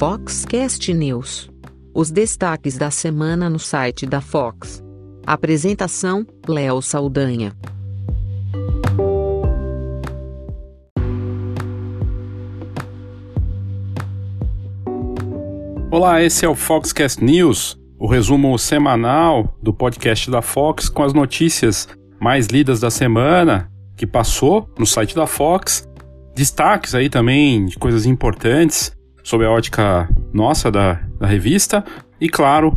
Foxcast News. Os destaques da semana no site da Fox. Apresentação: Léo Saldanha. Olá, esse é o Foxcast News, o resumo semanal do podcast da Fox com as notícias mais lidas da semana que passou no site da Fox. Destaques aí também de coisas importantes sob a ótica nossa da, da revista e, claro,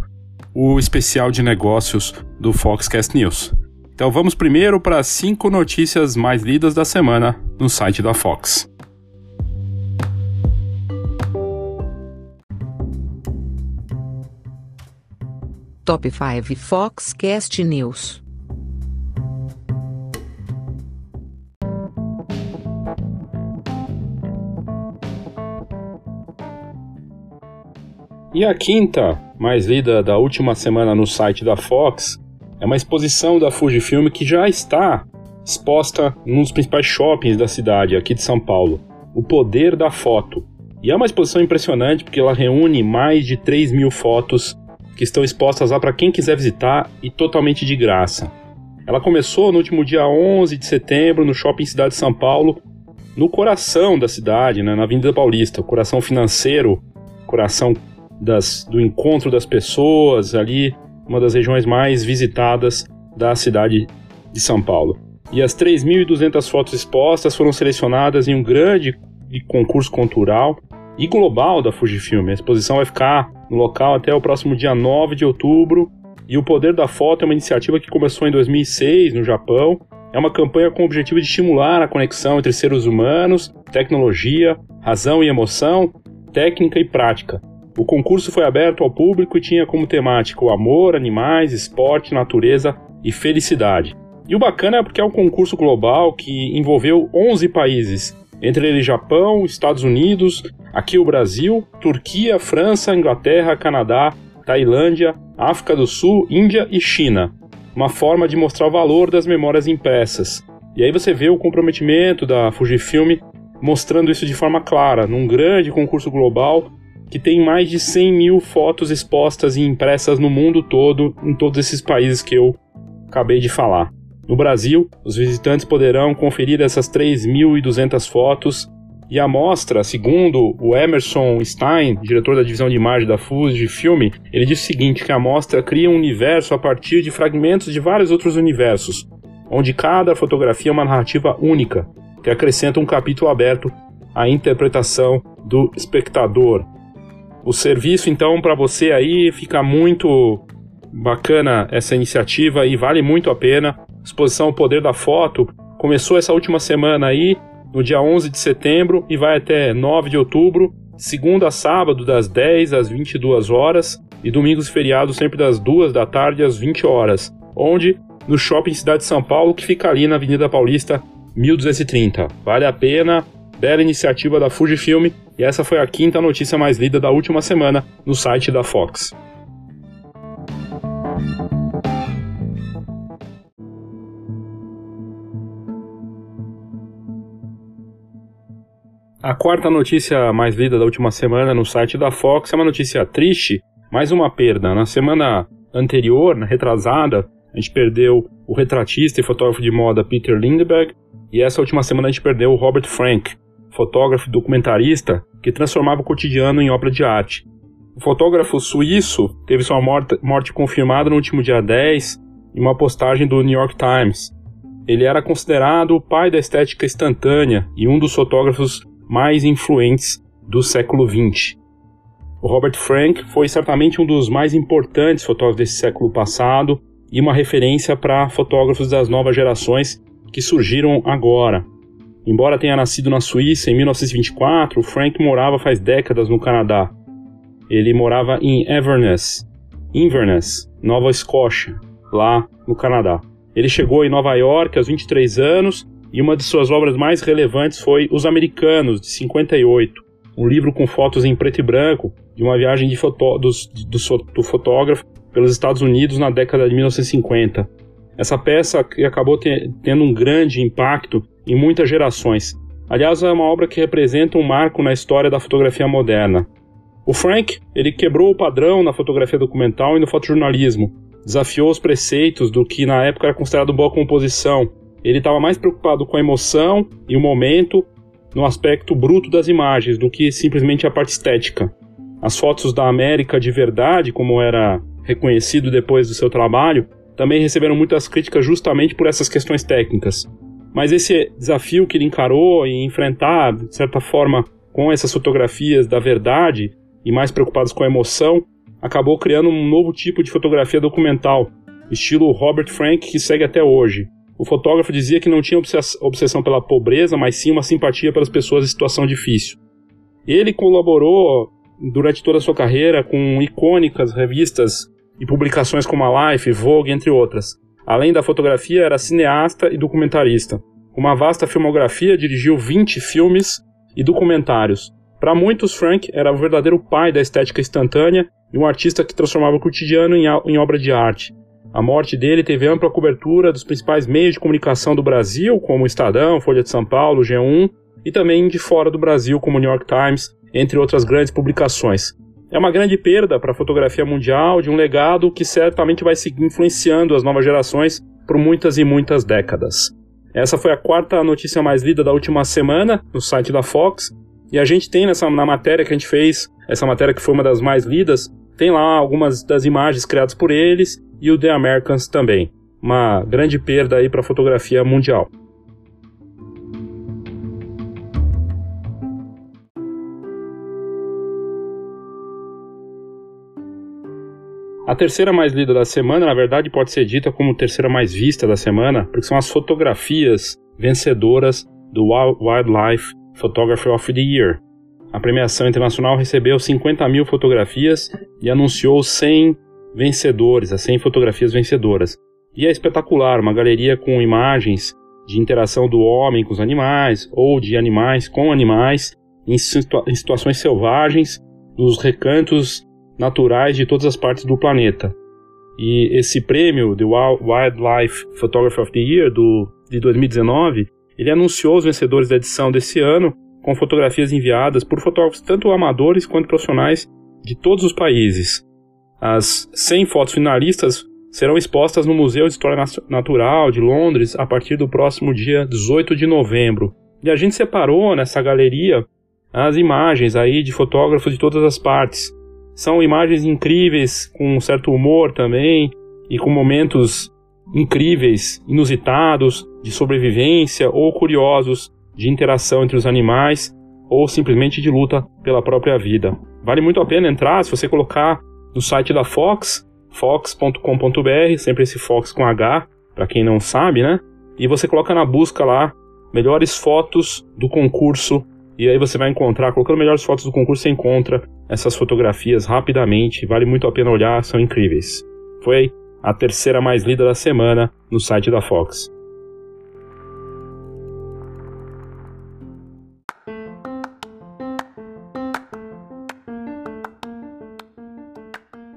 o especial de negócios do Foxcast News. Então vamos primeiro para as cinco notícias mais lidas da semana no site da Fox. Top 5 Foxcast News. E a quinta, mais lida da última semana no site da Fox, é uma exposição da Fujifilm que já está exposta num dos principais shoppings da cidade, aqui de São Paulo. O Poder da Foto. E é uma exposição impressionante porque ela reúne mais de 3 mil fotos que estão expostas lá para quem quiser visitar e totalmente de graça. Ela começou no último dia 11 de setembro no Shopping Cidade de São Paulo, no coração da cidade, né, na Avenida Paulista, o coração financeiro, coração das, do encontro das pessoas, ali, uma das regiões mais visitadas da cidade de São Paulo. E as 3.200 fotos expostas foram selecionadas em um grande concurso cultural e global da Fujifilm. A exposição vai ficar no local até o próximo dia 9 de outubro. E o Poder da Foto é uma iniciativa que começou em 2006 no Japão. É uma campanha com o objetivo de estimular a conexão entre seres humanos, tecnologia, razão e emoção, técnica e prática. O concurso foi aberto ao público e tinha como temática o amor, animais, esporte, natureza e felicidade. E o bacana é porque é um concurso global que envolveu 11 países, entre eles Japão, Estados Unidos, aqui o Brasil, Turquia, França, Inglaterra, Canadá, Tailândia, África do Sul, Índia e China. Uma forma de mostrar o valor das memórias impressas. E aí você vê o comprometimento da Fujifilm mostrando isso de forma clara, num grande concurso global que tem mais de 100 mil fotos expostas e impressas no mundo todo, em todos esses países que eu acabei de falar. No Brasil, os visitantes poderão conferir essas 3.200 fotos e a mostra, segundo o Emerson Stein, diretor da divisão de imagem da Fujifilm, ele diz o seguinte, que a mostra cria um universo a partir de fragmentos de vários outros universos, onde cada fotografia é uma narrativa única, que acrescenta um capítulo aberto à interpretação do espectador. O serviço, então, para você aí fica muito bacana essa iniciativa e vale muito a pena exposição O Poder da Foto começou essa última semana aí, no dia 11 de setembro, e vai até 9 de outubro, segunda a sábado, das 10 às 22 horas, e domingos e feriados sempre das 2 da tarde às 20 horas, onde? No Shopping Cidade de São Paulo, que fica ali na Avenida Paulista 1230. Vale a pena, bela iniciativa da Fujifilm, e essa foi a quinta notícia mais lida da última semana no site da Fox. A quarta notícia mais lida da última semana no site da Fox é uma notícia triste, mais uma perda. Na semana anterior, na retrasada, a gente perdeu o retratista e fotógrafo de moda Peter Lindbergh, e essa última semana a gente perdeu o Robert Frank, fotógrafo e documentarista que transformava o cotidiano em obra de arte. O fotógrafo suíço teve sua morte, morte confirmada no último dia 10 em uma postagem do New York Times. Ele era considerado o pai da estética instantânea e um dos fotógrafos mais influentes do século XX. O Robert Frank foi certamente um dos mais importantes fotógrafos desse século passado e uma referência para fotógrafos das novas gerações que surgiram agora. Embora tenha nascido na Suíça em 1924, o Frank morava faz décadas no Canadá. Ele morava em Inverness, Inverness, Nova Escócia, lá no Canadá. Ele chegou em Nova York aos 23 anos e uma de suas obras mais relevantes foi Os Americanos, de 58, um livro com fotos em preto e branco de uma viagem de foto, do, do fotógrafo pelos Estados Unidos na década de 1950. Essa peça acabou te, tendo um grande impacto em muitas gerações. Aliás, é uma obra que representa um marco na história da fotografia moderna. O Frank, ele quebrou o padrão na fotografia documental e no fotojornalismo. Desafiou os preceitos do que na época era considerado boa composição. Ele estava mais preocupado com a emoção e o momento no aspecto bruto das imagens do que simplesmente a parte estética. As fotos da América de verdade, como era reconhecido depois do seu trabalho, também receberam muitas críticas justamente por essas questões técnicas. Mas esse desafio que ele encarou e enfrentar, de certa forma, com essas fotografias da verdade e mais preocupados com a emoção, acabou criando um novo tipo de fotografia documental, estilo Robert Frank, que segue até hoje. O fotógrafo dizia que não tinha obsessão pela pobreza, mas sim uma simpatia pelas pessoas em situação difícil. Ele colaborou durante toda a sua carreira com icônicas revistas e publicações como a Life, Vogue, entre outras. Além da fotografia, era cineasta e documentarista. Com uma vasta filmografia, dirigiu 20 filmes e documentários. Para muitos, Frank era o verdadeiro pai da estética instantânea e um artista que transformava o cotidiano em, obra de arte. A morte dele teve ampla cobertura dos principais meios de comunicação do Brasil, como o Estadão, Folha de São Paulo, G1, e também de fora do Brasil, como o New York Times entre outras grandes publicações. É uma grande perda para a fotografia mundial de um legado que certamente vai seguir influenciando as novas gerações por muitas e muitas décadas. Essa foi a quarta notícia mais lida da última semana no site da Fox. E a gente tem nessa na matéria que a gente fez, essa matéria que foi uma das mais lidas, tem lá algumas das imagens criadas por eles e o The Americans também. Uma grande perda aí para a fotografia mundial. A terceira mais lida da semana, na verdade, pode ser dita como terceira mais vista da semana, porque são as fotografias vencedoras do Wildlife Photography of the Year. A premiação internacional recebeu 50 mil fotografias e anunciou 100 vencedores, as 100 fotografias vencedoras. E é espetacular, uma galeria com imagens de interação do homem com os animais ou de animais com animais em, situa em situações selvagens, dos recantos naturais de todas as partes do planeta. E esse prêmio, The Wildlife Photography of the Year, do, de 2019, ele anunciou os vencedores da edição desse ano com fotografias enviadas por fotógrafos tanto amadores quanto profissionais de todos os países. As 100 fotos finalistas serão expostas no Museu de História Natural de Londres a partir do próximo dia 18 de novembro. E a gente separou nessa galeria as imagens aí de fotógrafos de todas as partes, são imagens incríveis, com um certo humor também, e com momentos incríveis, inusitados, de sobrevivência ou curiosos de interação entre os animais ou simplesmente de luta pela própria vida. Vale muito a pena entrar se você colocar no site da Fox, fox.com.br, sempre esse Fox com H, para quem não sabe, né? E você coloca na busca lá melhores fotos do concurso e aí você vai encontrar, colocando melhores fotos do concurso, você encontra essas fotografias rapidamente. Vale muito a pena olhar, são incríveis. Foi a terceira mais lida da semana no site da Fox.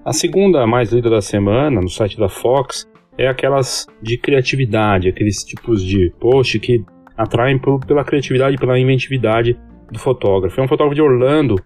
A segunda mais lida da semana no site da Fox é aquelas de criatividade, aqueles tipos de post que atraem pela criatividade e pela inventividade do fotógrafo. É um fotógrafo de Orlando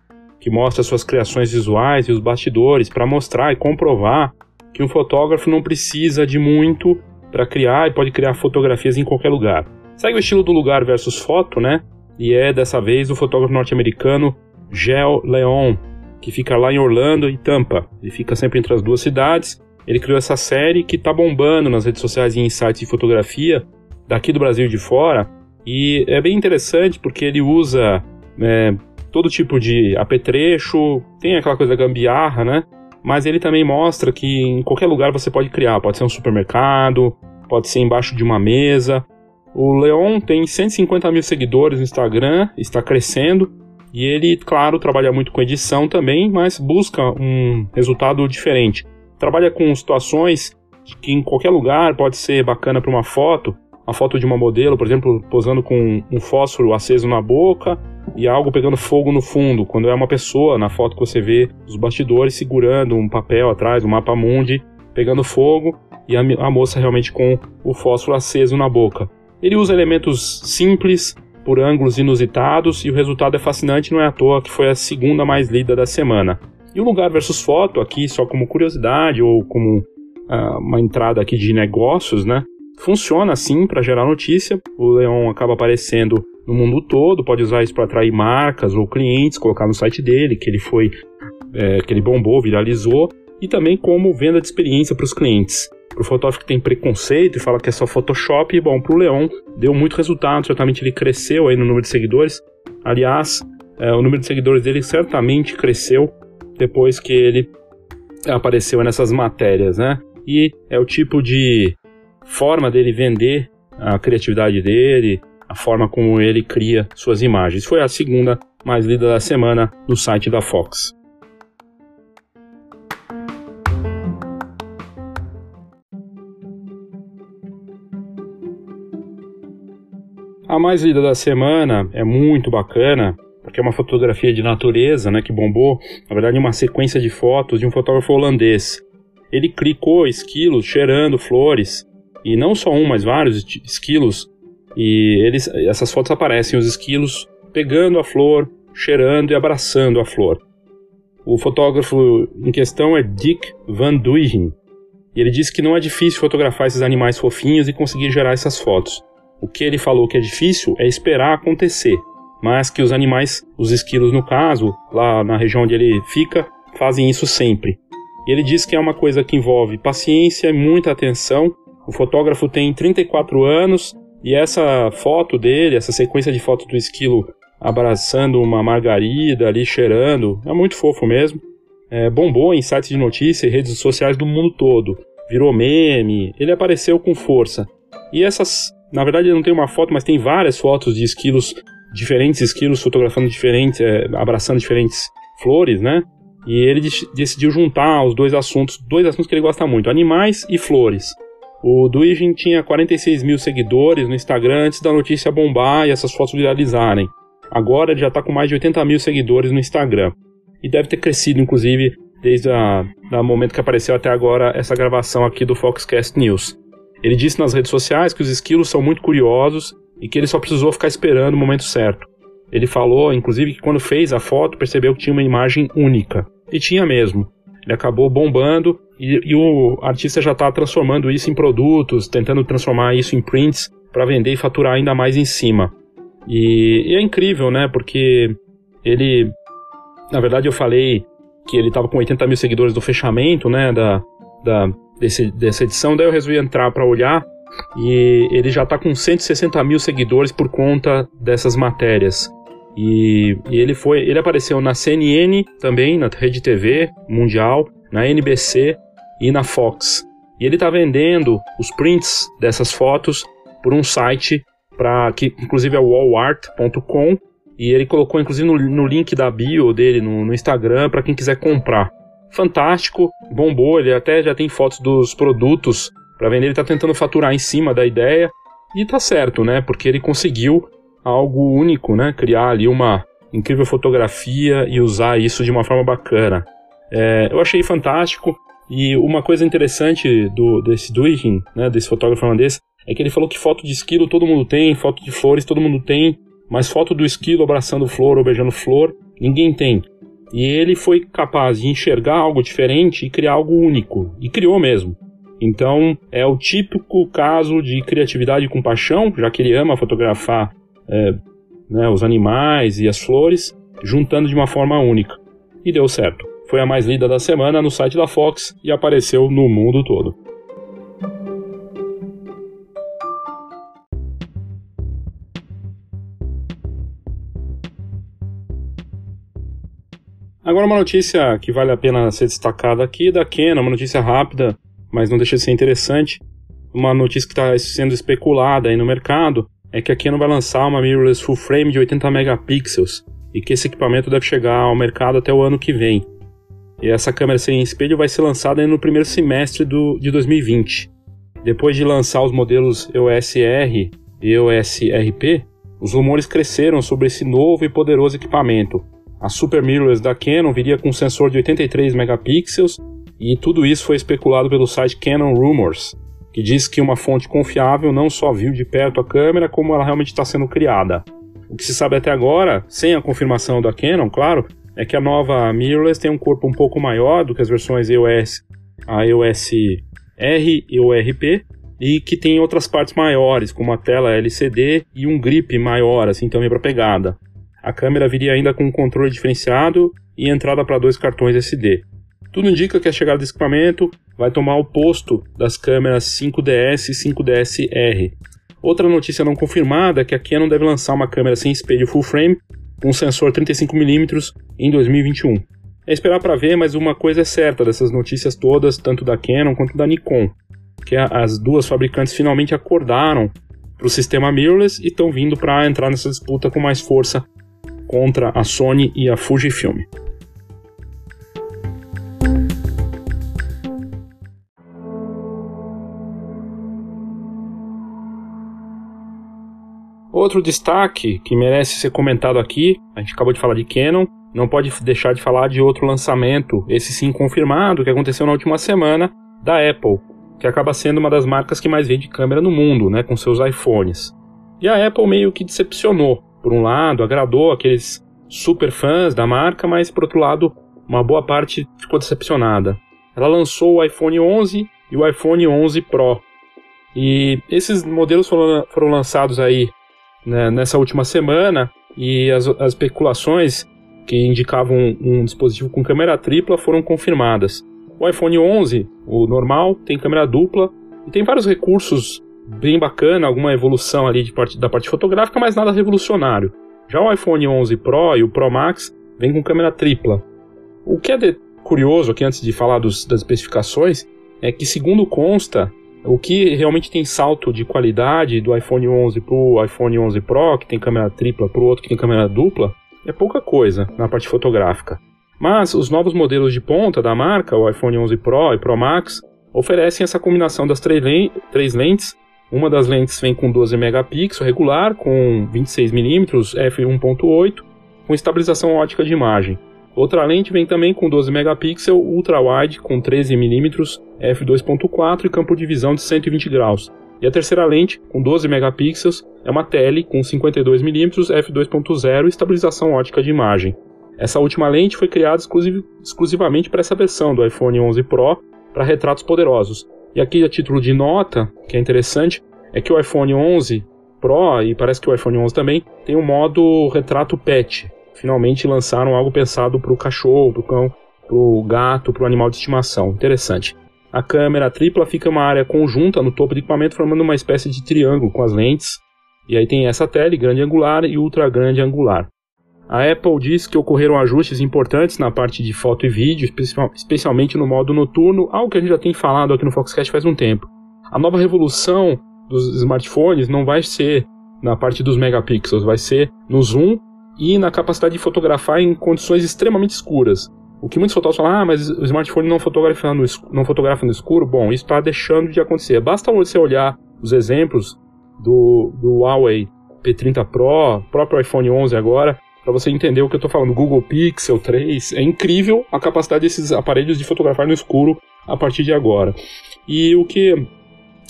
que mostra suas criações visuais e os bastidores para mostrar e comprovar que um fotógrafo não precisa de muito para criar e pode criar fotografias em qualquer lugar. Segue o estilo do lugar versus foto, né? E é dessa vez o fotógrafo norte-americano Gel Leon, que fica lá em Orlando e Tampa. Ele fica sempre entre as duas cidades. Ele criou essa série que está bombando nas redes sociais e em sites de fotografia daqui do Brasil e de fora, e é bem interessante porque ele usa é, todo tipo de apetrecho, tem aquela coisa gambiarra, né? Mas ele também mostra que em qualquer lugar você pode criar. Pode ser um supermercado, pode ser embaixo de uma mesa. O Leon tem 150 mil seguidores no Instagram, está crescendo. E ele, claro, trabalha muito com edição também, mas busca um resultado diferente. Trabalha com situações que em qualquer lugar pode ser bacana para uma foto, uma foto de uma modelo, por exemplo, posando com um fósforo aceso na boca e algo pegando fogo no fundo, quando é uma pessoa na foto que você vê os bastidores segurando um papel atrás, um mapa mundi, pegando fogo e a, a moça realmente com o fósforo aceso na boca. Ele usa elementos simples, por ângulos inusitados e o resultado é fascinante, não é à toa que foi a segunda mais lida da semana. E o lugar versus foto, aqui só como curiosidade ou como uh, uma entrada aqui de negócios, né? Funciona assim para gerar notícia. O Leão acaba aparecendo no mundo todo, pode usar isso para atrair marcas ou clientes, colocar no site dele que ele foi, é, que ele bombou, viralizou, e também como venda de experiência para os clientes. Para o fotógrafo que tem preconceito e fala que é só Photoshop, bom, para o Leão deu muito resultado, certamente ele cresceu aí no número de seguidores. Aliás, é, o número de seguidores dele certamente cresceu depois que ele apareceu nessas matérias, né? E é o tipo de forma dele vender a criatividade dele, a forma como ele cria suas imagens. Foi a segunda mais lida da semana no site da Fox. A mais lida da semana é muito bacana, porque é uma fotografia de natureza, né, que bombou, na verdade uma sequência de fotos de um fotógrafo holandês. Ele clicou esquilos cheirando flores, e não só um, mas vários esquilos, e eles, essas fotos aparecem os esquilos pegando a flor, cheirando e abraçando a flor. O fotógrafo em questão é Dick Van Duygen, e ele disse que não é difícil fotografar esses animais fofinhos e conseguir gerar essas fotos. O que ele falou que é difícil é esperar acontecer, mas que os animais, os esquilos no caso, lá na região onde ele fica, fazem isso sempre. E ele diz que é uma coisa que envolve paciência e muita atenção. O fotógrafo tem 34 anos e essa foto dele, essa sequência de fotos do esquilo abraçando uma margarida ali cheirando, é muito fofo mesmo. É, bombou em sites de notícia e redes sociais do mundo todo. Virou meme, ele apareceu com força. E essas na verdade, não tem uma foto, mas tem várias fotos de esquilos, diferentes esquilos fotografando diferentes, é, abraçando diferentes flores, né? E ele decidiu juntar os dois assuntos, dois assuntos que ele gosta muito, animais e flores. O Duijin tinha 46 mil seguidores no Instagram antes da notícia bombar e essas fotos viralizarem. Agora ele já está com mais de 80 mil seguidores no Instagram. E deve ter crescido, inclusive, desde o momento que apareceu até agora essa gravação aqui do Foxcast News. Ele disse nas redes sociais que os esquilos são muito curiosos e que ele só precisou ficar esperando o momento certo. Ele falou, inclusive, que quando fez a foto percebeu que tinha uma imagem única. E tinha mesmo. Ele acabou bombando e, e o artista já está transformando isso em produtos, tentando transformar isso em prints para vender e faturar ainda mais em cima. E, e, é incrível, né? Porque ele. Na verdade, eu falei que ele estava com 80 mil seguidores do fechamento, né? Da, da, desse, dessa edição, daí eu resolvi entrar para olhar e ele já está com 160 mil seguidores por conta dessas matérias. E, e, ele foi, ele apareceu na CNN também, na rede TV mundial, na NBC e na Fox. E ele está vendendo os prints dessas fotos por um site para que inclusive é wallart.com e ele colocou inclusive no, no, link da bio dele no, no Instagram para quem quiser comprar fantástico, bombou, ele até já tem fotos dos produtos para vender, ele tá tentando faturar em cima da ideia e tá certo, né? Porque ele conseguiu algo único, né? Criar ali uma incrível fotografia e usar isso de uma forma bacana. É, eu achei fantástico e uma coisa interessante do desse Duikin, né, desse fotógrafo holandês, é que ele falou que foto de esquilo todo mundo tem, foto de flores todo mundo tem, mas foto do esquilo abraçando flor ou beijando flor ninguém tem. E ele foi capaz de enxergar algo diferente e criar algo único. E criou mesmo. Então, é o típico caso de criatividade com paixão, já que ele ama fotografar é, né, os animais e as flores, juntando de uma forma única. E deu certo. Foi a mais lida da semana no site da Fox e apareceu no mundo todo. Agora uma notícia que vale a pena ser destacada aqui da Canon, uma notícia rápida, mas não deixa de ser interessante. Uma notícia que está sendo especulada aí no mercado é que a Canon vai lançar uma mirrorless full frame de 80 megapixels e que esse equipamento deve chegar ao mercado até o ano que vem. E essa câmera sem espelho vai ser lançada no primeiro semestre do, de 2020. Depois de lançar os modelos EOS R e EOS RP, os rumores cresceram sobre esse novo e poderoso equipamento, a Super Mirrorless da Canon viria com um sensor de 83 megapixels e tudo isso foi especulado pelo site Canon Rumors, que diz que uma fonte confiável não só viu de perto a câmera, como ela realmente está sendo criada. O que se sabe até agora, sem a confirmação da Canon, claro, é que a nova mirrorless tem um corpo um pouco maior do que as versões EOS, a EOS R e o RP, e que tem outras partes maiores, como a tela LCD e um grip maior, assim também para pegada. A câmera viria ainda com um controle diferenciado e entrada para dois cartões SD. Tudo indica que a chegada desse equipamento vai tomar o posto das câmeras 5DS e 5DS-R. Outra notícia não confirmada é que a Canon deve lançar uma câmera sem espelho full frame com sensor 35mm em 2021. É esperar para ver, mas uma coisa é certa dessas notícias todas, tanto da Canon quanto da Nikon, que as duas fabricantes finalmente acordaram para o sistema mirrorless e estão vindo para entrar nessa disputa com mais força contra a Sony e a Fujifilm. Outro destaque que merece ser comentado aqui, a gente acabou de falar de Canon, não pode deixar de falar de outro lançamento, esse sim confirmado, que aconteceu na última semana, da Apple, que acaba sendo uma das marcas que mais vende câmera no mundo, né, com seus iPhones. E a Apple meio que decepcionou. Por um lado, agradou aqueles super fãs da marca, mas por outro lado, uma boa parte ficou decepcionada. Ela lançou o iPhone 11 e o iPhone 11 Pro. E esses modelos foram, foram lançados aí né, nessa última semana e as, as especulações que indicavam um, um, dispositivo com câmera tripla foram confirmadas. O iPhone 11, o normal, tem câmera dupla e tem vários recursos bem bacana, alguma evolução ali de parte, da parte fotográfica, mas nada revolucionário. Já o iPhone 11 Pro e o Pro Max vêm com câmera tripla. O que é curioso aqui antes de falar dos, das especificações é que segundo consta o que realmente tem salto de qualidade do iPhone 11 para o iPhone 11 Pro, que tem câmera tripla, para o outro que tem câmera dupla, é pouca coisa na parte fotográfica. Mas os novos modelos de ponta da marca, o iPhone 11 Pro e Pro Max, oferecem essa combinação das três lentes. Uma das lentes vem com 12 megapixels regular, com 26mm f1.8, com estabilização ótica de imagem. Outra lente vem também com 12 megapixels ultra-wide com 13mm f2.4 e campo de visão de 120 graus. E a terceira lente, com 12 megapixels, é uma tele com 52mm f2.0 e estabilização ótica de imagem. Essa última lente foi criada exclusiv exclusivamente para essa versão do iPhone 11 Pro para retratos poderosos. E aqui a título de nota, que é interessante, é que o iPhone 11 Pro e parece que o iPhone 11 também tem um modo retrato PET, finalmente lançaram algo pensado para o cachorro, para o cão, para o gato, para o animal de estimação. Interessante. A câmera tripla fica uma área conjunta no topo do equipamento, formando uma espécie de triângulo com as lentes. E aí tem essa tele grande angular e ultra grande angular. A Apple diz que ocorreram ajustes importantes na parte de foto e vídeo, especialmente no modo noturno, algo que a gente já tem falado aqui no Foxcast faz um tempo. A nova revolução dos smartphones não vai ser na parte dos megapixels, vai ser no zoom e na capacidade de fotografar em condições extremamente escuras. O que muitos fotógrafos falam, ah, mas o smartphone não fotografa no, escuro, não fotografa no escuro. Bom, isso está deixando de acontecer. Basta você olhar os exemplos do, do Huawei P30 Pro, próprio iPhone 11 agora, para você entender o que eu estou falando. Google Pixel 3, é incrível a capacidade desses aparelhos de fotografar no escuro a partir de agora. E o que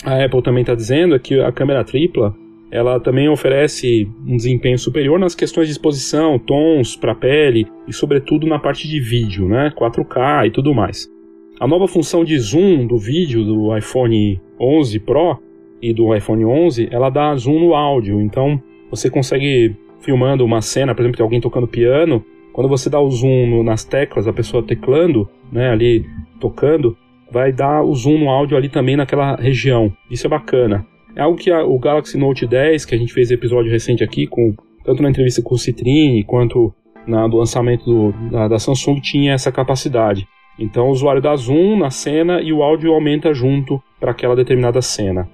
a Apple também está dizendo é que a câmera tripla ela também oferece um desempenho superior nas questões de exposição, tons para pele e sobretudo na parte de vídeo, né, 4K e tudo mais. A nova função de zoom do vídeo do iPhone 11 Pro e do iPhone 11, ela dá zoom no áudio, então você consegue filmando uma cena, por exemplo, de alguém tocando piano, quando você dá o zoom nas teclas, a pessoa teclando, né, ali tocando, vai dar o zoom no áudio ali também naquela região. Isso é bacana. É algo que a, o Galaxy Note 10, que a gente fez episódio recente aqui, com, tanto na entrevista com o Citrine quanto na, do lançamento do, da, da Samsung, tinha essa capacidade. Então o usuário dá zoom na cena e o áudio aumenta junto para aquela determinada cena.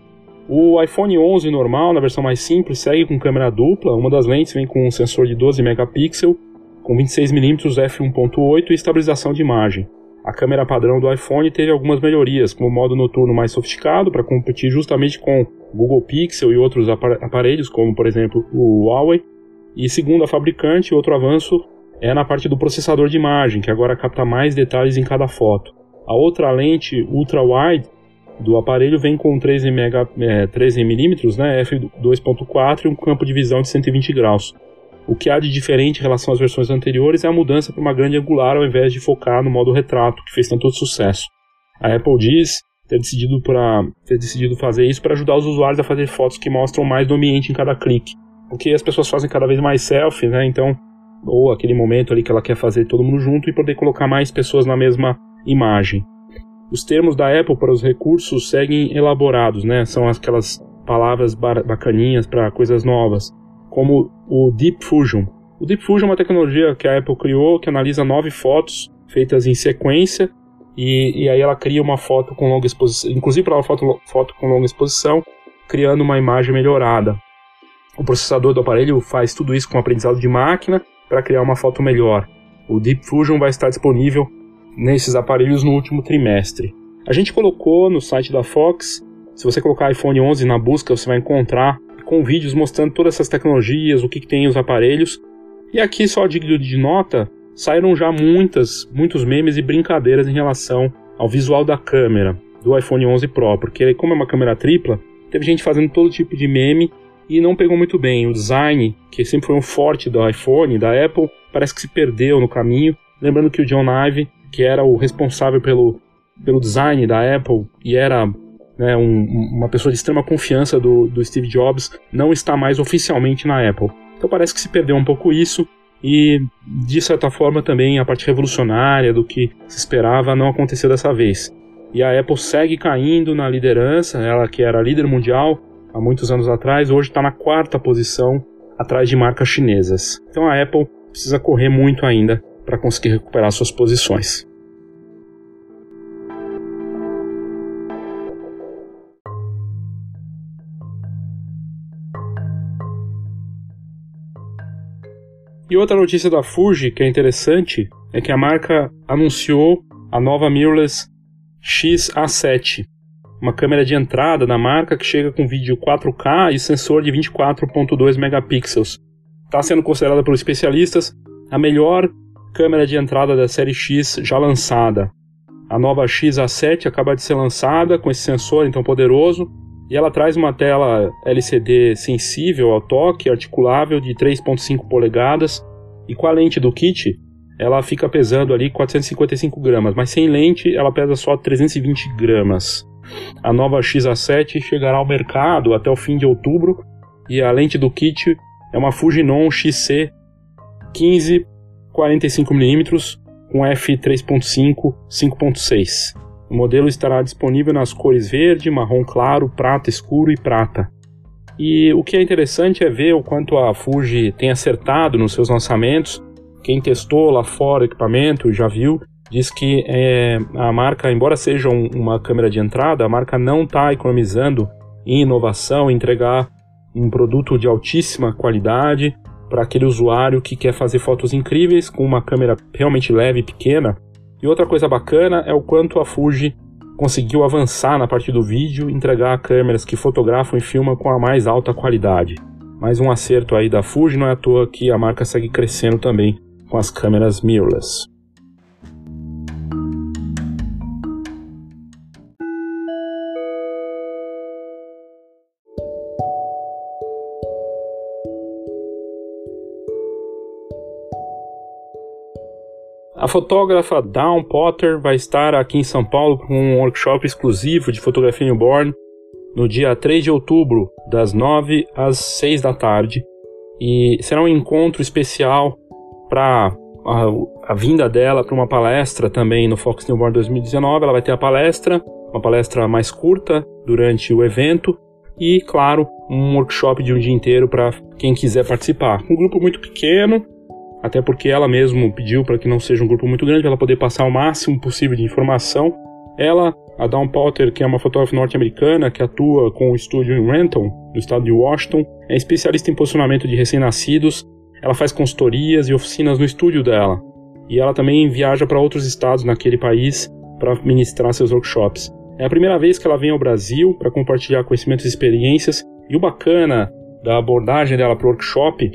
O iPhone 11 normal, na versão mais simples, segue com câmera dupla. Uma das lentes vem com um sensor de 12 megapixels, com 26mm f1.8 e estabilização de imagem. A câmera padrão do iPhone teve algumas melhorias, como o modo noturno mais sofisticado para competir justamente com o Google Pixel e outros aparelhos, como por exemplo o Huawei. E segundo a fabricante, outro avanço é na parte do processador de imagem, que agora capta mais detalhes em cada foto. A outra lente ultra wide do aparelho vem com 13, mega, é, 13 mm, né, f2.4 e um campo de visão de 120 graus. O que há de diferente em relação às versões anteriores é a mudança para uma grande angular ao invés de focar no modo retrato, que fez tanto sucesso. A Apple diz ter decidido, pra, ter decidido fazer isso para ajudar os usuários a fazer fotos que mostram mais do ambiente em cada clique. Porque as pessoas fazem cada vez mais selfies, né? Então, ou aquele momento ali que ela quer fazer todo mundo junto e poder colocar mais pessoas na mesma imagem. Os termos da Apple para os recursos seguem elaborados, né? São aquelas palavras bacaninhas para coisas novas, como o Deep Fusion. O Deep Fusion é uma tecnologia que a Apple criou que analisa nove fotos feitas em sequência e, e aí ela cria uma foto com longa exposição, inclusive para uma foto, foto com longa exposição, criando uma imagem melhorada. O processador do aparelho faz tudo isso com aprendizado de máquina para criar uma foto melhor. O Deep Fusion vai estar disponível nesses aparelhos no último trimestre. A gente colocou no site da Fox, se você colocar iPhone 11 na busca, você vai encontrar com vídeos mostrando todas essas tecnologias, o que, que tem os aparelhos. E aqui, só digno de nota, saíram já muitas, muitos memes e brincadeiras em relação ao visual da câmera do iPhone 11 Pro, porque como é uma câmera tripla, teve gente fazendo todo tipo de meme e não pegou muito bem. O design, que sempre foi um forte do iPhone, da Apple, parece que se perdeu no caminho. Lembrando que o John Ive, que era o responsável pelo, pelo design da Apple e era né, um, uma pessoa de extrema confiança do, do Steve Jobs, não está mais oficialmente na Apple. Então parece que se perdeu um pouco isso e de certa forma também a parte revolucionária do que se esperava não aconteceu dessa vez. E a Apple segue caindo na liderança, ela que era líder mundial há muitos anos atrás, hoje está na quarta posição atrás de marcas chinesas. Então a Apple precisa correr muito ainda para conseguir recuperar suas posições. E outra notícia da Fuji que é interessante é que a marca anunciou a nova mirrorless X-A7, uma câmera de entrada da marca que chega com vídeo 4K e sensor de 24.2 megapixels. Está sendo considerada por especialistas a melhor câmera de entrada da série X já lançada. A nova X-A7 acaba de ser lançada com esse sensor então poderoso e ela traz uma tela LCD sensível ao toque, articulável de 3.5 polegadas e com a lente do kit ela fica pesando ali 455 gramas, mas sem lente ela pesa só 320 gramas. A nova XA7 chegará ao mercado até o fim de outubro e a lente do kit é uma Fujinon XC 15 45mm com f3.5 5.6. O modelo estará disponível nas cores verde, marrom claro, prata escuro e prata. E o que é interessante é ver o quanto a Fuji tem acertado nos seus lançamentos. Quem testou lá fora o equipamento já viu, diz que é, a marca, embora seja um, uma câmera de entrada, a marca não está economizando em inovação, em entregar um produto de altíssima qualidade para aquele usuário que quer fazer fotos incríveis com uma câmera realmente leve e pequena e outra coisa bacana é o quanto a Fuji conseguiu avançar na parte do vídeo e entregar câmeras que fotografam e filmam com a mais alta qualidade. Mais um acerto aí da Fuji, não é à toa que a marca segue crescendo também com as câmeras mirrorless. A fotógrafa Dawn Potter vai estar aqui em São Paulo com um workshop exclusivo de fotografia newborn no dia 3 de outubro, das 9 às 6 da tarde. E será um encontro especial para a, a, vinda dela para uma palestra também no Fox Newborn 2019. Ela vai ter a palestra, uma palestra mais curta durante o evento e, claro, um workshop de um dia inteiro para quem quiser participar. Um grupo muito pequeno, até porque ela mesmo pediu para que não seja um grupo muito grande, para ela poder passar o máximo possível de informação. Ela, a Dawn Potter, que é uma fotógrafa norte-americana que atua com o estúdio em Renton, no estado de Washington, é especialista em posicionamento de recém-nascidos. Ela faz consultorias e oficinas no estúdio dela. E ela também viaja para outros estados naquele país para ministrar seus workshops. É a primeira vez que ela vem ao Brasil para compartilhar conhecimentos e experiências. E o bacana da abordagem dela para o workshop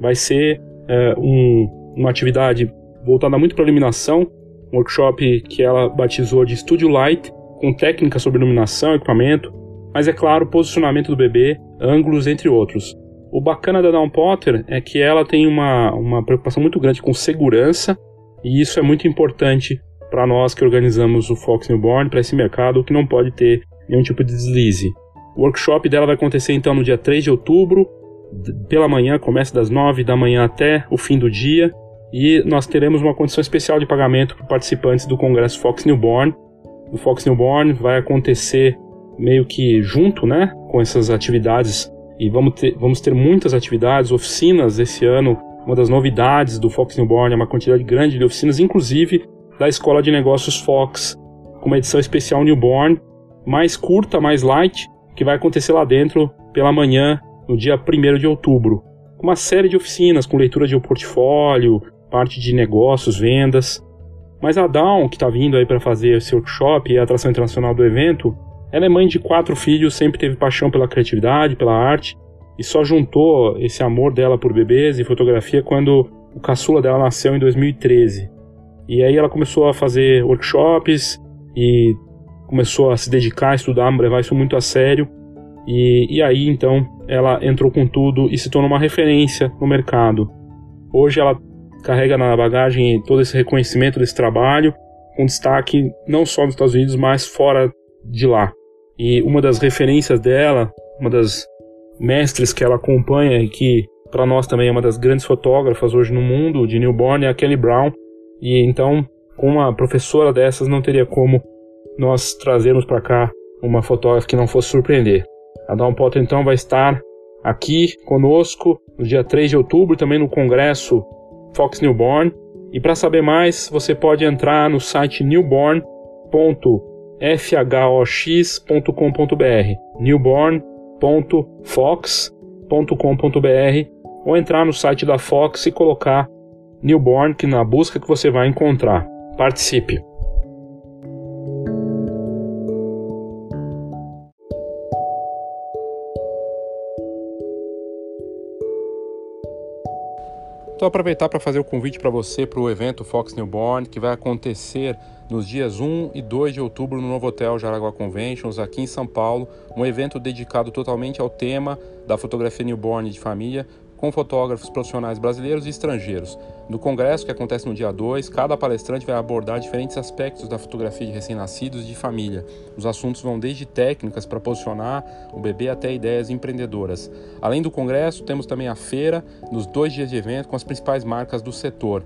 vai ser é, um, uma atividade voltada muito para iluminação, um workshop que ela batizou de Studio Light, com técnicas sobre iluminação, equipamento, mas é claro, posicionamento do bebê, ângulos, entre outros. O bacana da Down Potter é que ela tem uma, uma preocupação muito grande com segurança, e isso é muito importante para nós que organizamos o Fox Newborn, para esse mercado que não pode ter nenhum tipo de deslize. O workshop dela vai acontecer então no dia 3 de outubro, pela manhã, começa das 9 da manhã até o fim do dia, e nós teremos uma condição especial de pagamento para participantes do Congresso Fox Newborn. O Fox Newborn vai acontecer meio que junto, né, com essas atividades e vamos ter, vamos ter muitas atividades, oficinas esse ano. Uma das novidades do Fox Newborn é uma quantidade grande de oficinas, inclusive da Escola de Negócios Fox, com uma edição especial Newborn, mais curta, mais light, que vai acontecer lá dentro pela manhã, no dia 1 de outubro. Uma série de oficinas com leitura de portfólio, parte de negócios, vendas. Mas a Down, que está vindo aí para fazer esse workshop e a atração internacional do evento, ela é mãe de quatro filhos, sempre teve paixão pela criatividade, pela arte, e só juntou esse amor dela por bebês e fotografia quando o caçula dela nasceu em 2013. E aí ela começou a fazer workshops e começou a se dedicar a estudar, a levar isso muito a sério. E, e aí então ela entrou com tudo e se tornou uma referência no mercado. Hoje ela carrega na bagagem todo esse reconhecimento desse trabalho, com destaque não só nos Estados Unidos, mas fora de lá. E uma das referências dela, uma das mestres que ela acompanha e que para nós também é uma das grandes fotógrafas hoje no mundo de newborn é a Kelly Brown. E então, com uma professora dessas não teria como nós trazermos para cá uma fotógrafa que não fosse surpreender. A Dawn Potter então vai estar aqui conosco no dia 3 de outubro, também no congresso Fox Newborn. E para saber mais, você pode entrar no site newborn.fhox.com.br, newborn.fox.com.br ou entrar no site da Fox e colocar Newborn que na busca que você vai encontrar. Participe! Então aproveitar para fazer o convite para você para o evento Fox Newborn, que vai acontecer nos dias 1 e 2 de outubro no novo Hotel Jaraguá Conventions, aqui em São Paulo, um evento dedicado totalmente ao tema da fotografia newborn de família, com fotógrafos profissionais brasileiros e estrangeiros. No congresso, que acontece no dia 2, cada palestrante vai abordar diferentes aspectos da fotografia de recém-nascidos e de família. Os assuntos vão desde técnicas para posicionar o bebê até ideias empreendedoras. Além do congresso, temos também a feira, nos dois dias de evento, com as principais marcas do setor.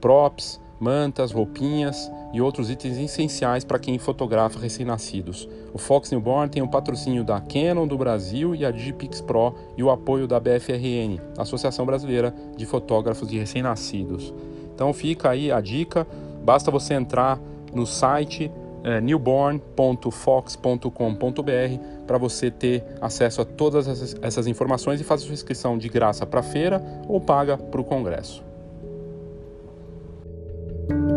Props, mantas, roupinhas e outros itens essenciais para quem fotografa recém-nascidos. O Fox Newborn tem o patrocínio da Canon do Brasil e a Digipix Pro e o apoio da BFRN, Associação Brasileira de Fotógrafos de Recém-Nascidos. Então fica aí a dica, basta você entrar no site é, newborn.fox.com.br para você ter acesso a todas essas, essas informações e fazer sua inscrição de graça para a feira ou paga para o congresso.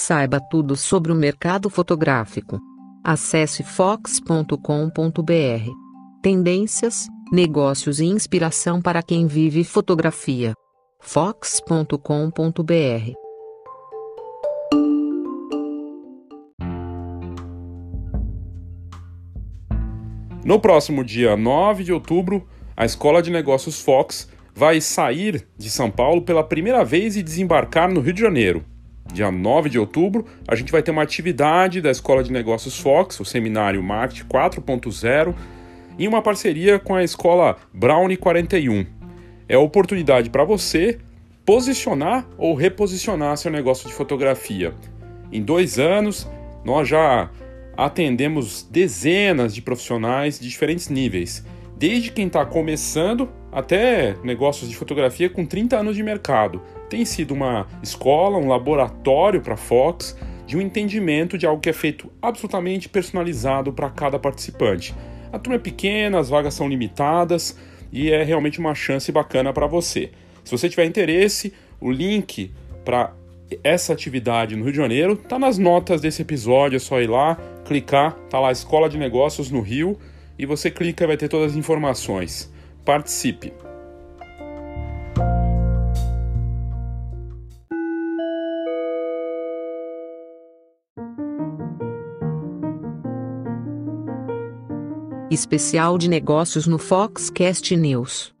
Saiba tudo sobre o mercado fotográfico. Acesse fox.com.br. Tendências, negócios e inspiração para quem vive fotografia. fox.com.br. No próximo dia 9 de outubro, a Escola de Negócios Fox vai sair de São Paulo pela primeira vez e desembarcar no Rio de Janeiro dia 9 de outubro, a gente vai ter uma atividade da Escola de Negócios Fox, o seminário Marketing 4.0, em uma parceria com a escola Brownie 41. É a oportunidade para você posicionar ou reposicionar seu negócio de fotografia. Em dois anos, nós já atendemos dezenas de profissionais de diferentes níveis, desde quem está começando até negócios de fotografia com 30 anos de mercado. Tem sido uma escola, um laboratório para a Fox de um entendimento de algo que é feito absolutamente personalizado para cada participante. A turma é pequena, as vagas são limitadas e é realmente uma chance bacana para você. Se você tiver interesse, o link para essa atividade no Rio de Janeiro está nas notas desse episódio, é só ir lá, clicar, tá lá Escola de Negócios no Rio e você clica e vai ter todas as informações. Participe! Especial de negócios no Foxcast News.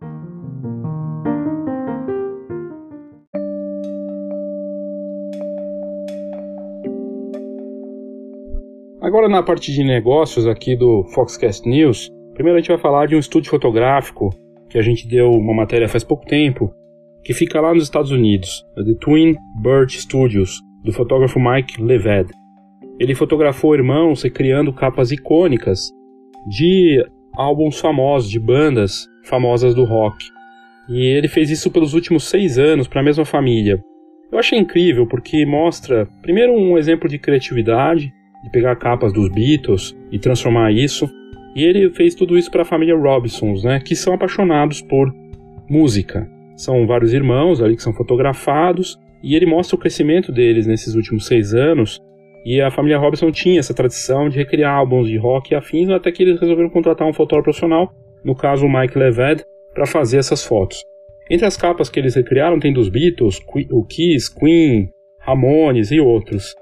Agora na parte de negócios aqui do Foxcast News, primeiro a gente vai falar de um estúdio fotográfico que a gente deu uma matéria faz pouco tempo, que fica lá nos Estados Unidos, The Twin Birch Studios, do fotógrafo Mike Leved. Ele fotografou irmãos criando capas icônicas de álbuns famosos, de bandas famosas do rock. E ele fez isso pelos últimos seis anos para a mesma família. Eu achei incrível porque mostra, primeiro, um exemplo de criatividade, de pegar capas dos Beatles e transformar isso. E ele fez tudo isso para a família Robinsons, né, que são apaixonados por música. São vários irmãos ali que são fotografados e ele mostra o crescimento deles nesses últimos seis anos e a família Robinson tinha essa tradição de recriar álbuns de rock e afins, até que eles resolveram contratar um fotógrafo profissional, no caso o Mike Leved, para fazer essas fotos. Entre as capas que eles recriaram tem dos Beatles, o Kiss, Queen, Ramones e outros.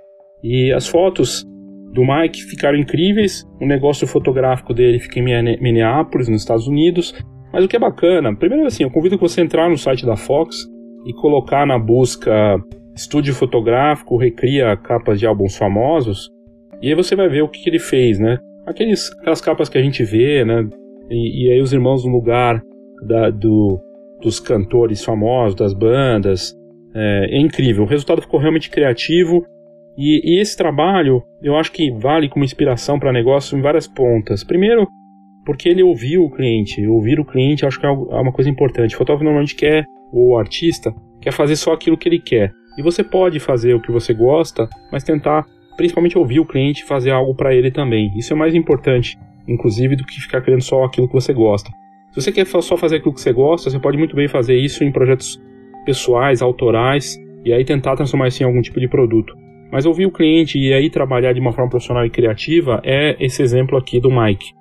E as fotos do Mike ficaram incríveis, o negócio fotográfico dele fica em Minneapolis, nos Estados Unidos. Mas o que é bacana, primeiro assim, eu convido você a entrar no site da Fox e colocar na busca estúdio fotográfico recria capas de álbuns famosos, e aí você vai ver o que, que ele fez, né? Aqueles, aquelas capas que a gente vê, né? E, e aí os irmãos no lugar da, do, dos cantores famosos, das bandas. É, é, incrível. O resultado ficou realmente criativo. E, e esse trabalho eu acho que vale como inspiração para negócio em várias pontas. Primeiro, porque ele ouviu o cliente. Ouvir o cliente acho que é, é uma coisa importante. O fotógrafo normalmente quer, ou o artista, quer fazer só aquilo que ele quer. E você pode fazer o que você gosta, mas tentar principalmente ouvir o cliente e fazer algo para ele também. Isso é mais importante, inclusive, do que ficar querendo só aquilo que você gosta. Se você quer só fazer aquilo que você gosta, você pode muito bem fazer isso em projetos pessoais, autorais, e aí tentar transformar isso em algum tipo de produto. Mas ouvir o cliente e aí trabalhar de uma forma profissional e criativa é esse exemplo aqui do Mike.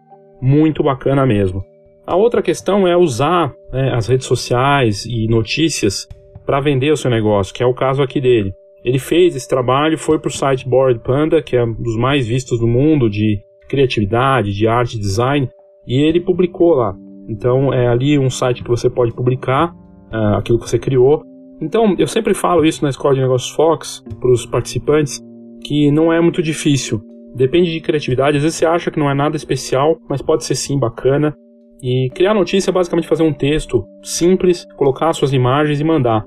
Muito bacana mesmo. A outra questão é usar né, as redes sociais e notícias para vender o seu negócio, que é o caso aqui dele. Ele fez esse trabalho, foi para o site Bored Panda, que é um dos mais vistos do mundo de criatividade, de arte, design, e ele publicou lá. Então é ali um site que você pode publicar uh, aquilo que você criou. Então eu sempre falo isso na Escola de Negócios Fox para os participantes que não é muito difícil. Depende de criatividade. Às vezes você acha que não é nada especial, mas pode ser sim bacana. E criar notícia é basicamente fazer um texto simples, colocar suas imagens e mandar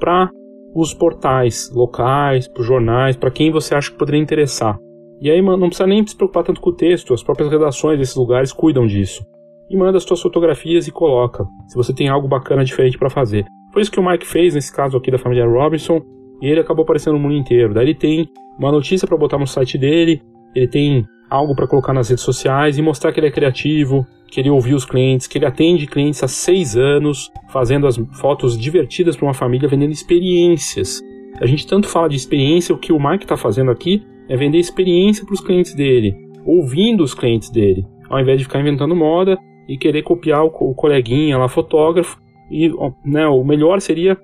para os portais locais, para os jornais, para quem você acha que poderia interessar. E aí não precisa nem se preocupar tanto com o texto, as próprias redações desses lugares cuidam disso. E manda as suas fotografias e coloca, se você tem algo bacana diferente para fazer. Foi isso que o Mike fez nesse caso aqui da família Robinson, e ele acabou aparecendo no mundo inteiro. Daí ele tem uma notícia para botar no site dele, ele tem algo para colocar nas redes sociais e mostrar que ele é criativo, que ele ouviu os clientes, que ele atende clientes há seis anos, fazendo as fotos divertidas para uma família, vendendo experiências. A gente tanto fala de experiência, o que o Mike está fazendo aqui é vender experiência para os clientes dele, ouvindo os clientes dele, ao invés de ficar inventando moda e querer copiar o, coleguinha lá, fotógrafo. E né, o melhor seria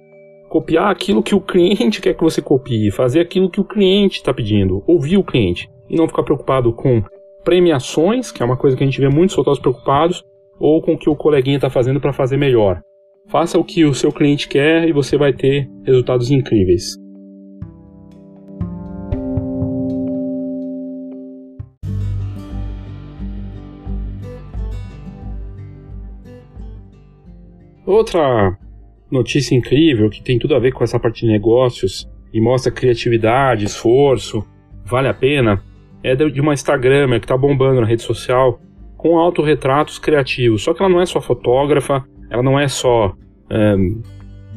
copiar aquilo que o cliente quer que você copie, fazer aquilo que o cliente está pedindo, ouvir o cliente e não ficar preocupado com premiações, que é uma coisa que a gente vê muitos fotógrafos preocupados, ou com o que o coleguinha está fazendo para fazer melhor. Faça o que o seu cliente quer e você vai ter resultados incríveis. outra notícia incrível que tem tudo a ver com essa parte de negócios e mostra criatividade, esforço, vale a pena, é de uma Instagramer que está bombando na rede social com autorretratos criativos. Só que ela não é só fotógrafa, ela não é só um,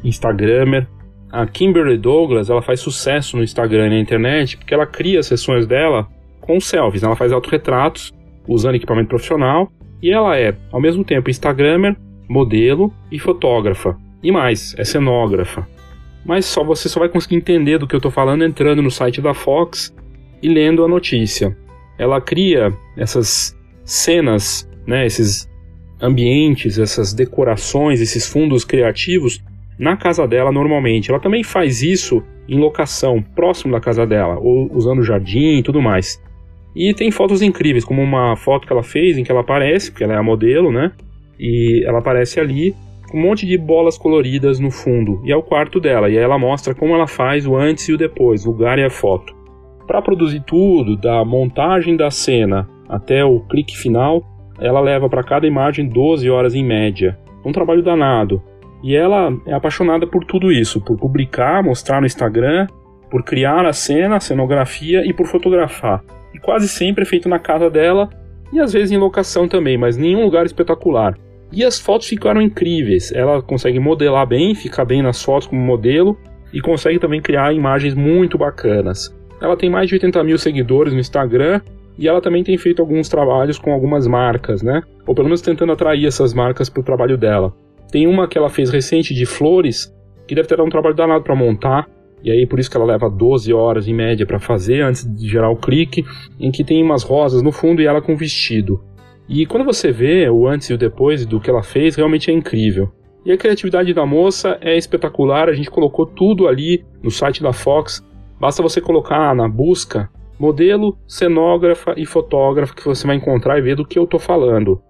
Instagramer. A Kimberly Douglas ela faz sucesso no Instagram e na internet porque ela cria sessões dela com selfies. Ela faz autorretratos usando equipamento profissional e ela é, ao mesmo tempo, Instagramer, modelo e fotógrafa. E mais, é cenógrafa. Mas só você só vai conseguir entender do que eu estou falando entrando no site da Fox e lendo a notícia. Ela cria essas cenas, né, esses ambientes, essas decorações, esses fundos criativos na casa dela normalmente. Ela também faz isso em locação próximo da casa dela, ou usando jardim e tudo mais. E tem fotos incríveis, como uma foto que ela fez em que ela aparece, porque ela é a modelo, né? E ela aparece ali com um monte de bolas coloridas no fundo. E é o quarto dela. E aí ela mostra como ela faz o antes e o depois, o lugar e a foto. Para produzir tudo, da montagem da cena até o clique final, ela leva para cada imagem 12 horas em média. Um trabalho danado. E ela é apaixonada por tudo isso, por publicar, mostrar no Instagram, por criar a cena, a cenografia e por fotografar. E quase sempre é feito na casa dela e às vezes em locação também, mas nenhum lugar espetacular. E as fotos ficaram incríveis. Ela consegue modelar bem, ficar bem nas fotos como modelo e consegue também criar imagens muito bacanas. Ela tem mais de 80 mil seguidores no Instagram e ela também tem feito alguns trabalhos com algumas marcas, né? Ou pelo menos tentando atrair essas marcas para o trabalho dela. Tem uma que ela fez recente de flores, que deve ter um trabalho danado para montar, e aí por isso que ela leva 12 horas em média para fazer antes de gerar o clique, em que tem umas rosas no fundo e ela com vestido. E quando você vê o antes e o depois do que ela fez, realmente é incrível. E a criatividade da moça é espetacular, a gente colocou tudo ali no site da Fox. Basta você colocar na busca modelo, cenógrafa e fotógrafa que você vai encontrar e ver do que eu tô falando.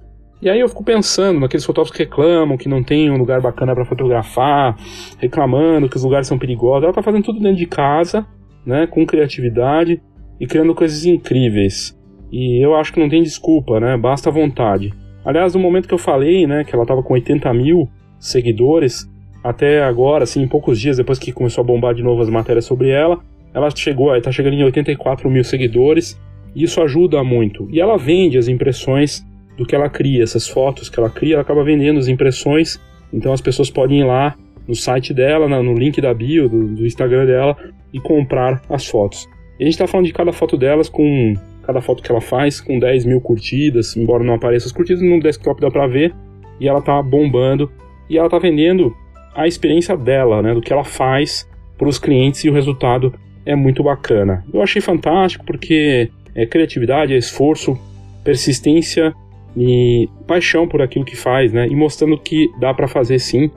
E aí eu fico pensando naqueles fotógrafos que reclamam que não tem um lugar bacana para fotografar, reclamando que os lugares são perigosos. Ela tá fazendo tudo dentro de casa, né, com criatividade e criando coisas incríveis. E eu acho que não tem desculpa, né? Basta vontade. Aliás, no momento que eu falei, né, que ela tava com 80 mil seguidores, até agora, assim, poucos dias depois que começou a bombar de novo as matérias sobre ela, ela chegou, está chegando em 84 mil seguidores, e isso ajuda muito. E ela vende as impressões do que ela cria, essas fotos que ela cria, ela acaba vendendo as impressões, então as pessoas podem ir lá no site dela, no link da bio do, do Instagram dela e comprar as fotos. E a gente está falando de cada foto delas com cada foto que ela faz com 10 mil curtidas, embora não apareça as curtidas, no desktop dá para ver, e ela tá bombando, e ela tá vendendo a experiência dela, né, do que ela faz para os clientes e o resultado é muito bacana. Eu achei fantástico porque é criatividade, é esforço, persistência e paixão por aquilo que faz, né? E mostrando que dá para fazer sim,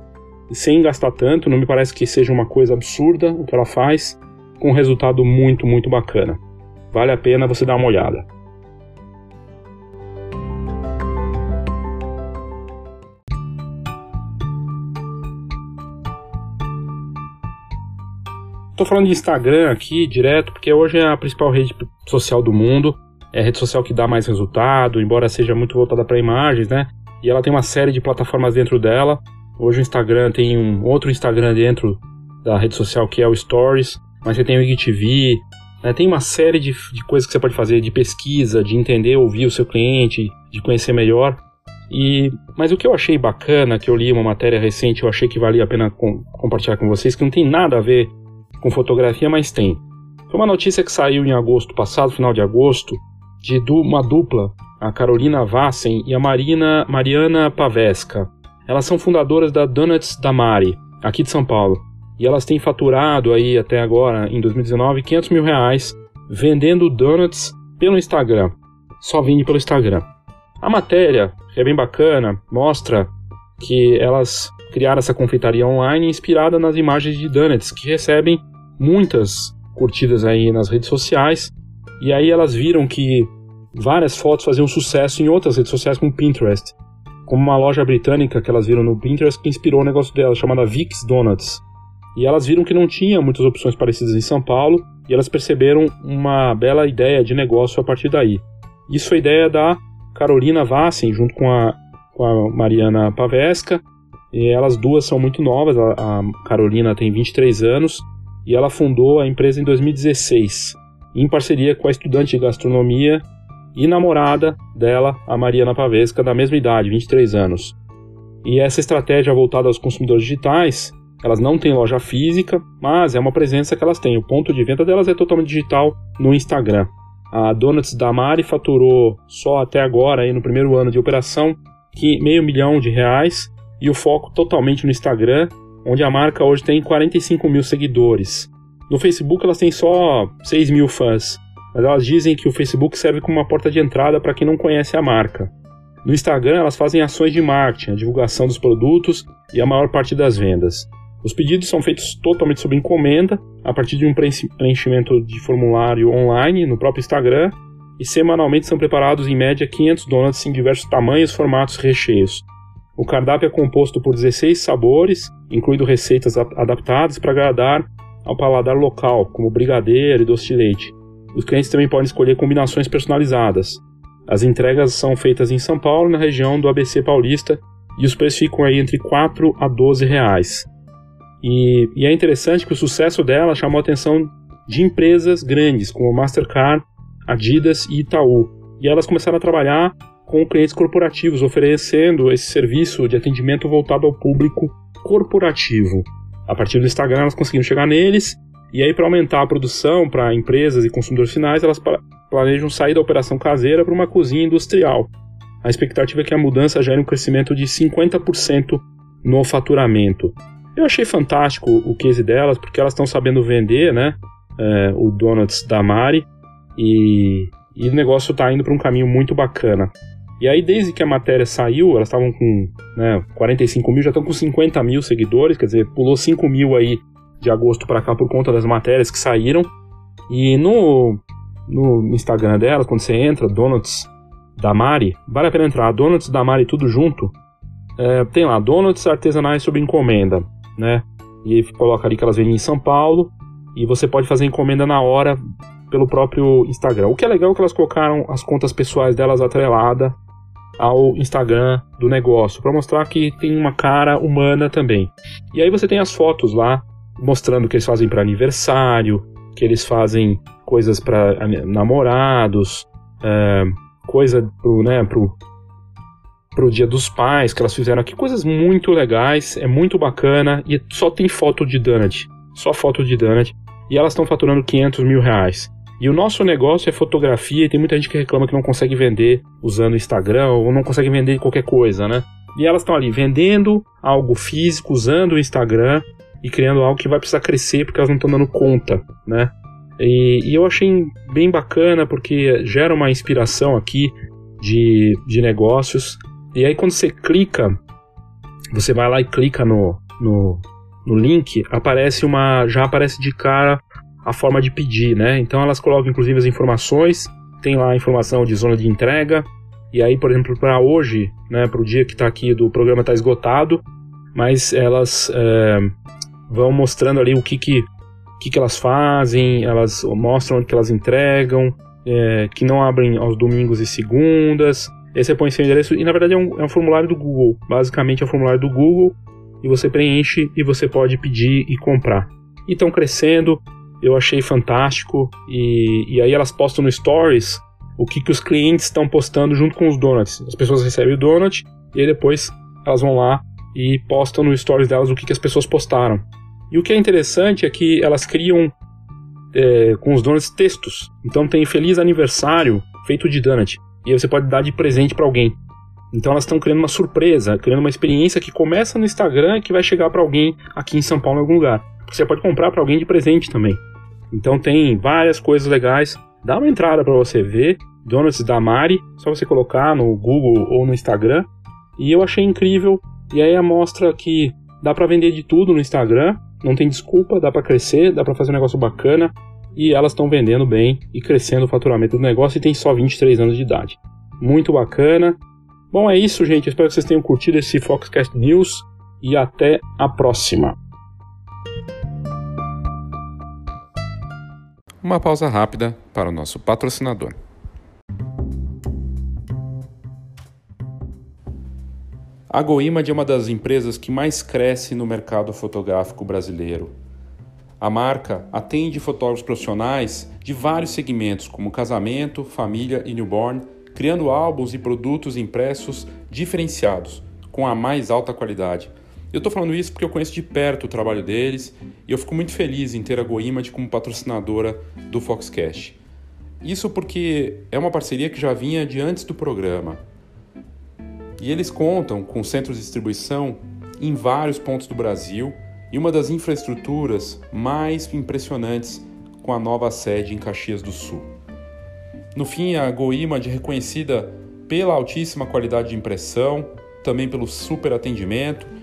sem gastar tanto. Não me parece que seja uma coisa absurda o que ela faz, com um resultado muito, muito bacana. Vale a pena você dar uma olhada. Tô falando de Instagram aqui direto, porque hoje é a principal rede social do mundo. É a rede social que dá mais resultado, embora seja muito voltada para imagens, né? E ela tem uma série de plataformas dentro dela. Hoje o Instagram tem um outro Instagram dentro da rede social que é o Stories, mas você tem o IGTV, né? tem uma série de, de coisas que você pode fazer, de pesquisa, de entender, ouvir o seu cliente, de conhecer melhor. E, mas o que eu achei bacana, que eu li uma matéria recente, eu achei que valia a pena com, compartilhar com vocês, que não tem nada a ver com fotografia, mas tem. Foi uma notícia que saiu em agosto passado, final de agosto, de uma dupla, a Carolina Vassen e a Marina, Mariana Pavesca. Elas são fundadoras da Donuts da Mari, aqui de São Paulo. E elas têm faturado aí até agora, em 2019, 500 mil reais vendendo donuts pelo Instagram. Só vende pelo Instagram. A matéria, que é bem bacana, mostra que elas criaram essa confeitaria online inspirada nas imagens de donuts que recebem muitas curtidas aí nas redes sociais. E aí elas viram que várias fotos faziam sucesso em outras redes sociais como Pinterest. Como uma loja britânica que elas viram no Pinterest que inspirou o negócio delas, chamada Vic's Donuts. E elas viram que não tinha muitas opções parecidas em São Paulo e elas perceberam uma bela ideia de negócio a partir daí. Isso a ideia da Carolina Vassen, junto com a, com a Mariana Pavesca. E elas duas são muito novas, a, a Carolina tem 23 anos e ela fundou a empresa em 2016, em parceria com a estudante de gastronomia e namorada dela, a Mariana Pavesca, da mesma idade, 23 anos. E essa estratégia voltada aos consumidores digitais, elas não têm loja física, mas é uma presença que elas têm. O ponto de venda delas é totalmente digital no Instagram. A Donuts da Mari faturou só até agora, aí no primeiro ano de operação, meio milhão de reais e o foco totalmente no Instagram, onde a marca hoje tem 45 mil seguidores. No Facebook elas têm só 6 mil fãs, mas elas dizem que o Facebook serve como uma porta de entrada para quem não conhece a marca. No Instagram elas fazem ações de marketing, a divulgação dos produtos e a maior parte das vendas. Os pedidos são feitos totalmente sob encomenda, a partir de um preenchimento de formulário online no próprio Instagram, e semanalmente são preparados em média 500 donuts em diversos tamanhos, formatos e recheios. O cardápio é composto por 16 sabores, incluindo receitas adaptadas para agradar ao paladar local, como brigadeiro e doce de leite. Os clientes também podem escolher combinações personalizadas. As entregas são feitas em São Paulo, na região do ABC Paulista, e os preços ficam aí entre 4 a 12 reais. E, e é interessante que o sucesso dela chamou a atenção de empresas grandes, como Mastercard, Adidas e Itaú. E elas começaram a trabalhar com clientes corporativos, oferecendo esse serviço de atendimento voltado ao público corporativo. A partir do Instagram, elas conseguiram chegar neles, e aí, para aumentar a produção para empresas e consumidores finais, elas planejam sair da operação caseira para uma cozinha industrial. A expectativa é que a mudança gere um crescimento de 50% no faturamento. Eu achei fantástico o case delas, porque elas estão sabendo vender né, é, o Donuts da Mari, e, e o negócio está indo para um caminho muito bacana. E aí, desde que a matéria saiu, elas estavam com né, 45 mil, já estão com 50 mil seguidores, quer dizer, pulou 5 mil aí de agosto para cá por conta das matérias que saíram. E no, no Instagram delas, quando você entra, Donuts da Mari, vale a pena entrar, Donuts da Mari tudo junto. É, tem lá, Donuts artesanais sob encomenda, né? E coloca ali que elas vendem em São Paulo e você pode fazer encomenda na hora pelo próprio Instagram. O que é legal é que elas colocaram as contas pessoais delas atrelada ao Instagram do negócio, para mostrar que tem uma cara humana também. E aí você tem as fotos lá mostrando que eles fazem para aniversário, que eles fazem coisas para namorados, é, coisa pro, né, pro, pro Dia dos Pais que elas fizeram aqui, coisas muito legais, é muito bacana e só tem foto de donut, só foto de donut e elas estão faturando 500 mil reais. E o nosso negócio é fotografia e tem muita gente que reclama que não consegue vender usando Instagram ou não consegue vender qualquer coisa, né? E elas estão ali vendendo algo físico, usando o Instagram e criando algo que vai precisar crescer porque elas não estão dando conta, né? E, e, eu achei bem bacana porque gera uma inspiração aqui de, de negócios. E aí quando você clica, você vai lá e clica no, no, no link, aparece uma. já aparece de cara a forma de pedir, né? Então elas colocam inclusive as informações, tem lá a informação de zona de entrega, e aí, por exemplo, para hoje, né, para o dia que está aqui do programa está esgotado, mas elas é, vão mostrando ali o que que, que que elas fazem, elas mostram onde que elas entregam, é, que não abrem aos domingos e segundas. Aí você põe seu endereço e na verdade é um, é um formulário do Google, basicamente é um formulário do Google e você preenche e você pode pedir e comprar. E estão crescendo, eu achei fantástico. E, e aí elas postam no Stories o que, que os clientes estão postando junto com os donuts. As pessoas recebem o donut e aí depois elas vão lá e postam no Stories delas o que, que as pessoas postaram. E o que é interessante é que elas criam é, com os donuts textos. Então tem feliz aniversário feito de donut. E aí você pode dar de presente para alguém. Então elas estão criando uma surpresa, criando uma experiência que começa no Instagram e que vai chegar para alguém aqui em São Paulo em algum lugar. Você pode comprar para alguém de presente também. Então tem várias coisas legais. Dá uma entrada para você ver. Donuts da Mari, só você colocar no Google ou no Instagram. E eu achei incrível. E aí mostra que dá para vender de tudo no Instagram. Não tem desculpa, dá para crescer, dá para fazer um negócio bacana. E elas estão vendendo bem e crescendo o faturamento do negócio e tem só 23 anos de idade. Muito bacana. Bom, é isso, gente. Espero que vocês tenham curtido esse Foxcast News e até a próxima. Uma pausa rápida para o nosso patrocinador. A GoImage é uma das empresas que mais cresce no mercado fotográfico brasileiro. A marca atende fotógrafos profissionais de vários segmentos, como casamento, família e newborn, criando álbuns e produtos impressos diferenciados, com a mais alta qualidade. Eu estou falando isso porque eu conheço de perto o trabalho deles e eu fico muito feliz em ter a GoImage como patrocinadora do Foxcast. Isso porque é uma parceria que já vinha de antes do programa. E eles contam com centros de distribuição em vários pontos do Brasil e uma das infraestruturas mais impressionantes com a nova sede em Caxias do Sul. No fim, a GoImage é reconhecida pela altíssima qualidade de impressão, também pelo super atendimento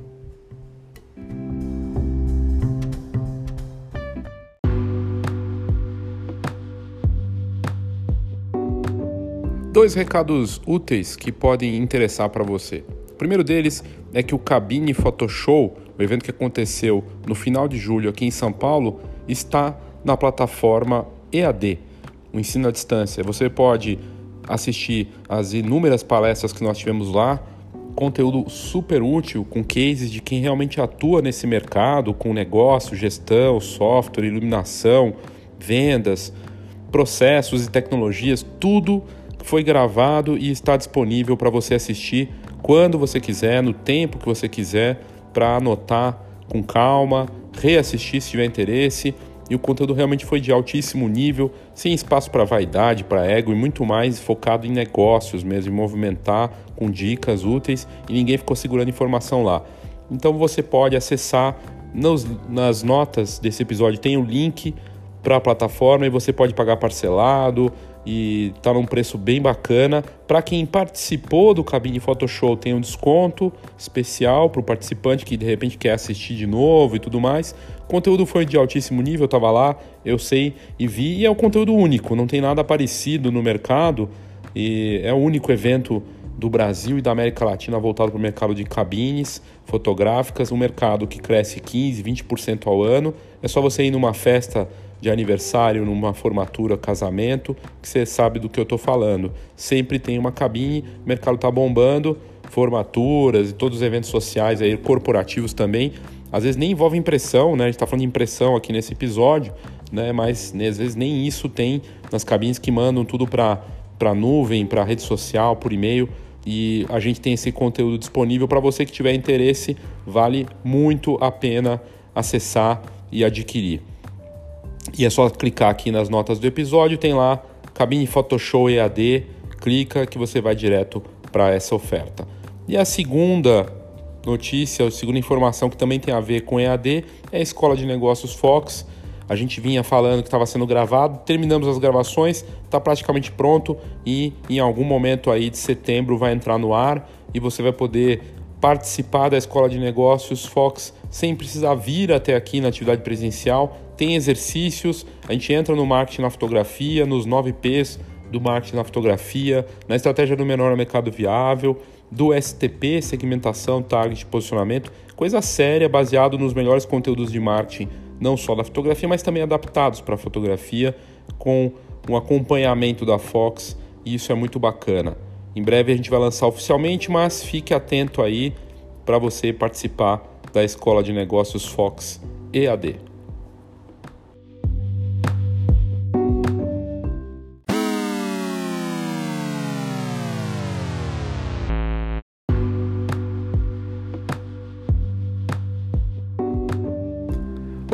Dois recados úteis que podem interessar para você. O primeiro deles é que o Cabine Photoshow o evento que aconteceu no final de julho aqui em São Paulo está na plataforma EAD, o ensino à distância. Você pode assistir as inúmeras palestras que nós tivemos lá, conteúdo super útil com cases de quem realmente atua nesse mercado, com negócio, gestão, software, iluminação, vendas, processos e tecnologias, tudo foi gravado e está disponível para você assistir quando você quiser, no tempo que você quiser para anotar com calma, reassistir se tiver interesse. E o conteúdo realmente foi de altíssimo nível, sem espaço para vaidade, para ego e muito mais focado em negócios mesmo, em movimentar com dicas úteis e ninguém ficou segurando informação lá. Então você pode acessar nos, nas notas desse episódio, tem o link para a plataforma e você pode pagar parcelado, e está num preço bem bacana. Para quem participou do Cabine Photoshop, tem um desconto especial para o participante que de repente quer assistir de novo e tudo mais. O conteúdo foi de altíssimo nível, eu estava lá, eu sei e vi, e é um conteúdo único, não tem nada parecido no mercado. E é o único evento do Brasil e da América Latina voltado para o mercado de cabines fotográficas, um mercado que cresce 15, 20% ao ano. É só você ir numa festa de aniversário, numa formatura, casamento, que você sabe do que eu estou falando. Sempre tem uma cabine, o mercado está bombando, formaturas e todos os eventos sociais aí, corporativos também. Às vezes nem envolve impressão, né? A gente está falando de impressão aqui nesse episódio, né? Mas né, às vezes nem isso tem nas cabines que mandam tudo para para nuvem, para rede social, por e-mail e a gente tem esse conteúdo disponível para você que tiver interesse, vale muito a pena acessar e adquirir. E é só clicar aqui nas notas do episódio, tem lá Cabine Photoshop EAD, clica que você vai direto para essa oferta. E a segunda notícia, a segunda informação que também tem a ver com EAD é a Escola de Negócios Fox. A gente vinha falando que estava sendo gravado, terminamos as gravações, está praticamente pronto e em algum momento aí de setembro vai entrar no ar e você vai poder participar da Escola de Negócios Fox sem precisar vir até aqui na atividade presencial. Tem exercícios, a gente entra no marketing na fotografia, nos 9 P's do marketing na fotografia, na estratégia do menor mercado viável, do STP, segmentação, target, posicionamento, coisa séria baseado nos melhores conteúdos de marketing, não só da fotografia, mas também adaptados para a fotografia, com um acompanhamento da Fox, e isso é muito bacana. Em breve a gente vai lançar oficialmente, mas fique atento aí para você participar da Escola de Negócios Fox EAD.